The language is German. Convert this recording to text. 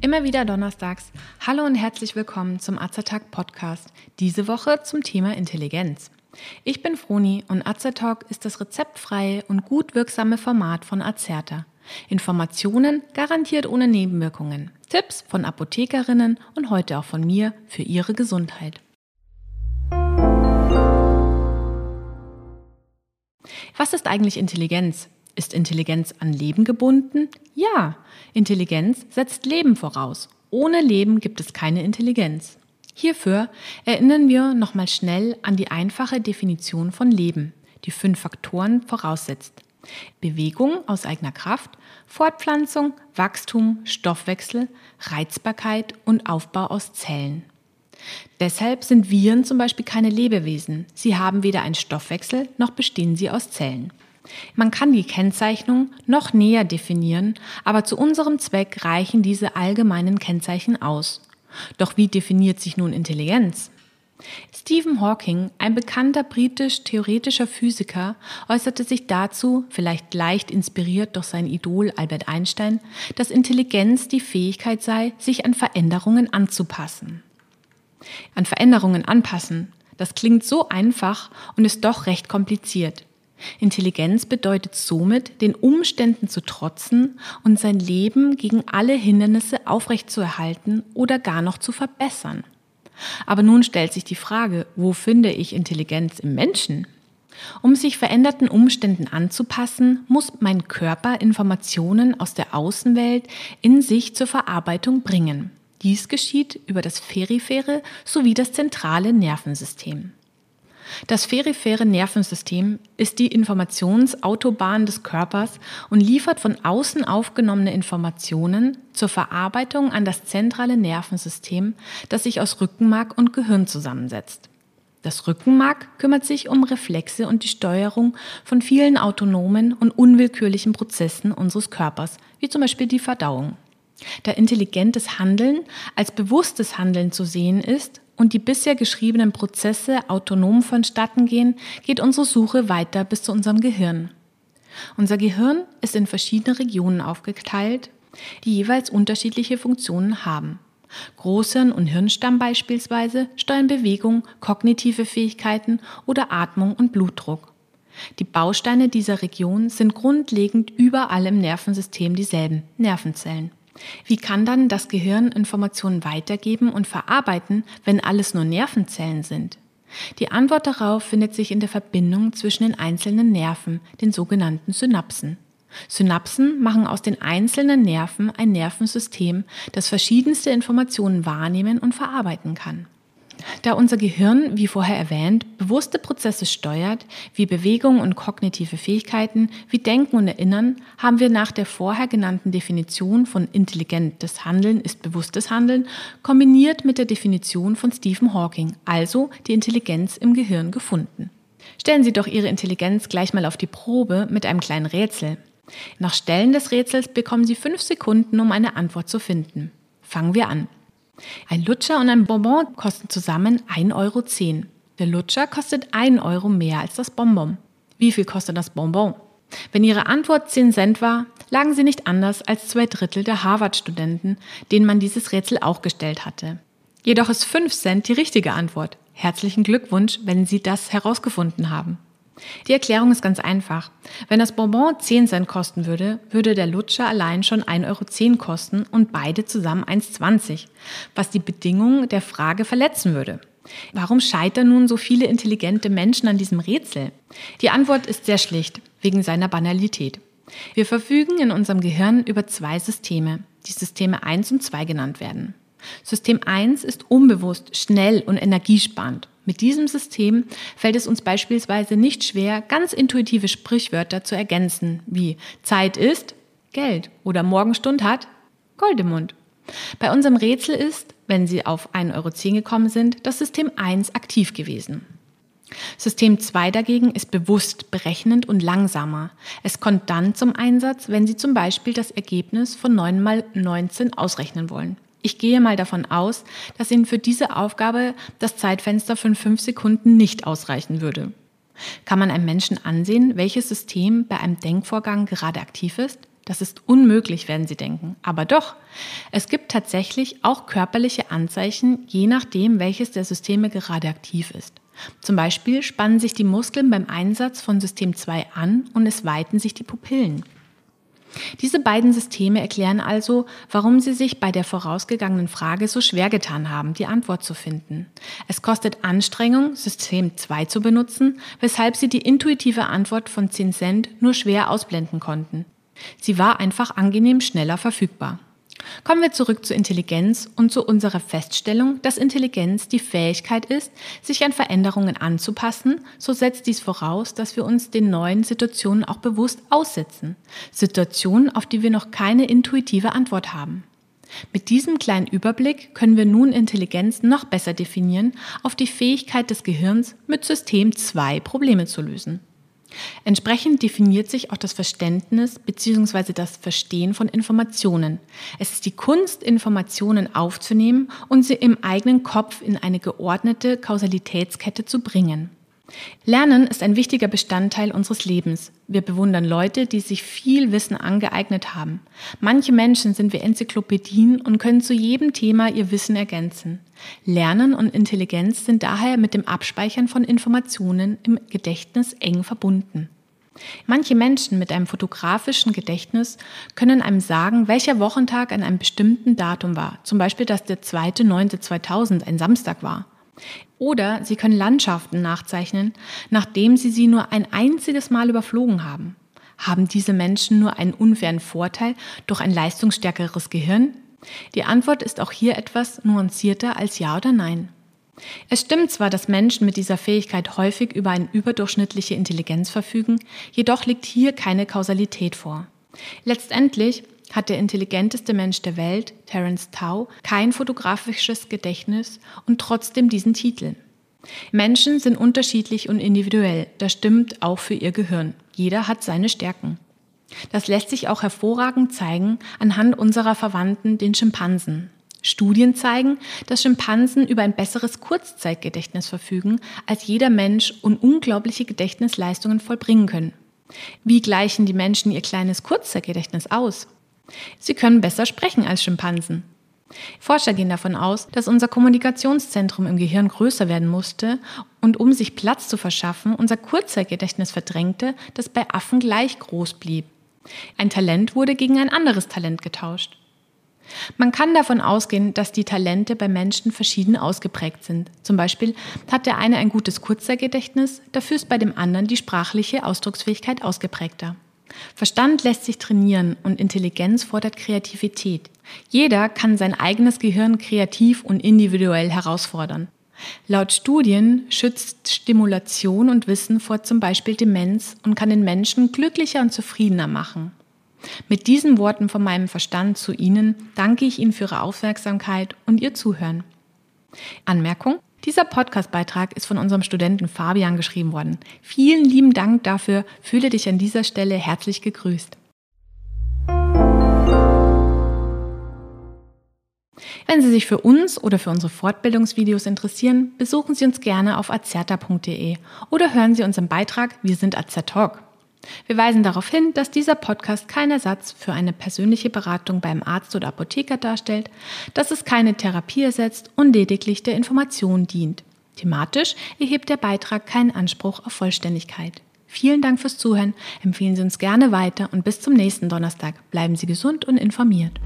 Immer wieder donnerstags. Hallo und herzlich willkommen zum Azertag Podcast. Diese Woche zum Thema Intelligenz. Ich bin Froni und Azertalk ist das rezeptfreie und gut wirksame Format von Azerta. Informationen garantiert ohne Nebenwirkungen. Tipps von Apothekerinnen und heute auch von mir für Ihre Gesundheit. Was ist eigentlich Intelligenz? Ist Intelligenz an Leben gebunden? Ja, Intelligenz setzt Leben voraus. Ohne Leben gibt es keine Intelligenz. Hierfür erinnern wir nochmal schnell an die einfache Definition von Leben, die fünf Faktoren voraussetzt. Bewegung aus eigener Kraft, Fortpflanzung, Wachstum, Stoffwechsel, Reizbarkeit und Aufbau aus Zellen. Deshalb sind Viren zum Beispiel keine Lebewesen. Sie haben weder einen Stoffwechsel noch bestehen sie aus Zellen. Man kann die Kennzeichnung noch näher definieren, aber zu unserem Zweck reichen diese allgemeinen Kennzeichen aus. Doch wie definiert sich nun Intelligenz? Stephen Hawking, ein bekannter britisch-theoretischer Physiker, äußerte sich dazu, vielleicht leicht inspiriert durch sein Idol Albert Einstein, dass Intelligenz die Fähigkeit sei, sich an Veränderungen anzupassen. An Veränderungen anpassen, das klingt so einfach und ist doch recht kompliziert. Intelligenz bedeutet somit, den Umständen zu trotzen und sein Leben gegen alle Hindernisse aufrechtzuerhalten oder gar noch zu verbessern. Aber nun stellt sich die Frage, wo finde ich Intelligenz im Menschen? Um sich veränderten Umständen anzupassen, muss mein Körper Informationen aus der Außenwelt in sich zur Verarbeitung bringen. Dies geschieht über das periphere sowie das zentrale Nervensystem. Das periphere Nervensystem ist die Informationsautobahn des Körpers und liefert von außen aufgenommene Informationen zur Verarbeitung an das zentrale Nervensystem, das sich aus Rückenmark und Gehirn zusammensetzt. Das Rückenmark kümmert sich um Reflexe und die Steuerung von vielen autonomen und unwillkürlichen Prozessen unseres Körpers, wie zum Beispiel die Verdauung. Da intelligentes Handeln als bewusstes Handeln zu sehen ist, und die bisher geschriebenen Prozesse autonom vonstatten gehen, geht unsere Suche weiter bis zu unserem Gehirn. Unser Gehirn ist in verschiedene Regionen aufgeteilt, die jeweils unterschiedliche Funktionen haben. Großhirn und Hirnstamm beispielsweise steuern Bewegung, kognitive Fähigkeiten oder Atmung und Blutdruck. Die Bausteine dieser Region sind grundlegend überall im Nervensystem dieselben Nervenzellen. Wie kann dann das Gehirn Informationen weitergeben und verarbeiten, wenn alles nur Nervenzellen sind? Die Antwort darauf findet sich in der Verbindung zwischen den einzelnen Nerven, den sogenannten Synapsen. Synapsen machen aus den einzelnen Nerven ein Nervensystem, das verschiedenste Informationen wahrnehmen und verarbeiten kann. Da unser Gehirn, wie vorher erwähnt, bewusste Prozesse steuert, wie Bewegung und kognitive Fähigkeiten, wie Denken und Erinnern, haben wir nach der vorher genannten Definition von intelligentes Handeln ist bewusstes Handeln kombiniert mit der Definition von Stephen Hawking, also die Intelligenz im Gehirn gefunden. Stellen Sie doch Ihre Intelligenz gleich mal auf die Probe mit einem kleinen Rätsel. Nach Stellen des Rätsels bekommen Sie fünf Sekunden, um eine Antwort zu finden. Fangen wir an. Ein Lutscher und ein Bonbon kosten zusammen 1,10 Euro. Der Lutscher kostet 1 Euro mehr als das Bonbon. Wie viel kostet das Bonbon? Wenn Ihre Antwort 10 Cent war, lagen Sie nicht anders als zwei Drittel der Harvard-Studenten, denen man dieses Rätsel auch gestellt hatte. Jedoch ist 5 Cent die richtige Antwort. Herzlichen Glückwunsch, wenn Sie das herausgefunden haben. Die Erklärung ist ganz einfach. Wenn das Bonbon 10 Cent kosten würde, würde der Lutscher allein schon 1,10 Euro kosten und beide zusammen 1,20, was die Bedingungen der Frage verletzen würde. Warum scheitern nun so viele intelligente Menschen an diesem Rätsel? Die Antwort ist sehr schlicht, wegen seiner Banalität. Wir verfügen in unserem Gehirn über zwei Systeme, die Systeme 1 und 2 genannt werden. System 1 ist unbewusst, schnell und energiesparend. Mit diesem System fällt es uns beispielsweise nicht schwer, ganz intuitive Sprichwörter zu ergänzen, wie Zeit ist Geld oder Morgenstund hat Gold im Mund. Bei unserem Rätsel ist, wenn Sie auf 1,10 Euro gekommen sind, das System 1 aktiv gewesen. System 2 dagegen ist bewusst, berechnend und langsamer. Es kommt dann zum Einsatz, wenn Sie zum Beispiel das Ergebnis von 9 mal 19 ausrechnen wollen. Ich gehe mal davon aus, dass Ihnen für diese Aufgabe das Zeitfenster von fünf Sekunden nicht ausreichen würde. Kann man einem Menschen ansehen, welches System bei einem Denkvorgang gerade aktiv ist? Das ist unmöglich, werden Sie denken. Aber doch, es gibt tatsächlich auch körperliche Anzeichen, je nachdem, welches der Systeme gerade aktiv ist. Zum Beispiel spannen sich die Muskeln beim Einsatz von System 2 an und es weiten sich die Pupillen. Diese beiden Systeme erklären also, warum sie sich bei der vorausgegangenen Frage so schwer getan haben, die Antwort zu finden. Es kostet Anstrengung, System 2 zu benutzen, weshalb sie die intuitive Antwort von 10 Cent nur schwer ausblenden konnten. Sie war einfach angenehm schneller verfügbar. Kommen wir zurück zur Intelligenz und zu unserer Feststellung, dass Intelligenz die Fähigkeit ist, sich an Veränderungen anzupassen, so setzt dies voraus, dass wir uns den neuen Situationen auch bewusst aussetzen. Situationen, auf die wir noch keine intuitive Antwort haben. Mit diesem kleinen Überblick können wir nun Intelligenz noch besser definieren auf die Fähigkeit des Gehirns, mit System 2 Probleme zu lösen. Entsprechend definiert sich auch das Verständnis bzw. das Verstehen von Informationen. Es ist die Kunst, Informationen aufzunehmen und sie im eigenen Kopf in eine geordnete Kausalitätskette zu bringen. Lernen ist ein wichtiger Bestandteil unseres Lebens. Wir bewundern Leute, die sich viel Wissen angeeignet haben. Manche Menschen sind wie Enzyklopädien und können zu jedem Thema ihr Wissen ergänzen. Lernen und Intelligenz sind daher mit dem Abspeichern von Informationen im Gedächtnis eng verbunden. Manche Menschen mit einem fotografischen Gedächtnis können einem sagen, welcher Wochentag an einem bestimmten Datum war. Zum Beispiel, dass der 2.9.2000 ein Samstag war. Oder Sie können Landschaften nachzeichnen, nachdem Sie sie nur ein einziges Mal überflogen haben. Haben diese Menschen nur einen unfairen Vorteil durch ein leistungsstärkeres Gehirn? Die Antwort ist auch hier etwas nuancierter als Ja oder Nein. Es stimmt zwar, dass Menschen mit dieser Fähigkeit häufig über eine überdurchschnittliche Intelligenz verfügen, jedoch liegt hier keine Kausalität vor. Letztendlich hat der intelligenteste Mensch der Welt, Terence Tao, kein fotografisches Gedächtnis und trotzdem diesen Titel. Menschen sind unterschiedlich und individuell, das stimmt auch für ihr Gehirn. Jeder hat seine Stärken. Das lässt sich auch hervorragend zeigen anhand unserer Verwandten, den Schimpansen. Studien zeigen, dass Schimpansen über ein besseres Kurzzeitgedächtnis verfügen als jeder Mensch und unglaubliche Gedächtnisleistungen vollbringen können. Wie gleichen die Menschen ihr kleines Kurzzeitgedächtnis aus? Sie können besser sprechen als Schimpansen. Forscher gehen davon aus, dass unser Kommunikationszentrum im Gehirn größer werden musste und um sich Platz zu verschaffen, unser Kurzzeitgedächtnis verdrängte, das bei Affen gleich groß blieb. Ein Talent wurde gegen ein anderes Talent getauscht. Man kann davon ausgehen, dass die Talente bei Menschen verschieden ausgeprägt sind. Zum Beispiel hat der eine ein gutes Kurzzeitgedächtnis, dafür ist bei dem anderen die sprachliche Ausdrucksfähigkeit ausgeprägter. Verstand lässt sich trainieren und Intelligenz fordert Kreativität. Jeder kann sein eigenes Gehirn kreativ und individuell herausfordern. Laut Studien schützt Stimulation und Wissen vor zum Beispiel Demenz und kann den Menschen glücklicher und zufriedener machen. Mit diesen Worten von meinem Verstand zu Ihnen danke ich Ihnen für Ihre Aufmerksamkeit und Ihr Zuhören. Anmerkung? Dieser Podcastbeitrag ist von unserem Studenten Fabian geschrieben worden. Vielen lieben Dank dafür. Fühle dich an dieser Stelle herzlich gegrüßt. Wenn Sie sich für uns oder für unsere Fortbildungsvideos interessieren, besuchen Sie uns gerne auf azerta.de oder hören Sie unseren Beitrag Wir sind Azertalk. Wir weisen darauf hin, dass dieser Podcast kein Ersatz für eine persönliche Beratung beim Arzt oder Apotheker darstellt, dass es keine Therapie ersetzt und lediglich der Information dient. Thematisch erhebt der Beitrag keinen Anspruch auf Vollständigkeit. Vielen Dank fürs Zuhören, empfehlen Sie uns gerne weiter und bis zum nächsten Donnerstag. Bleiben Sie gesund und informiert.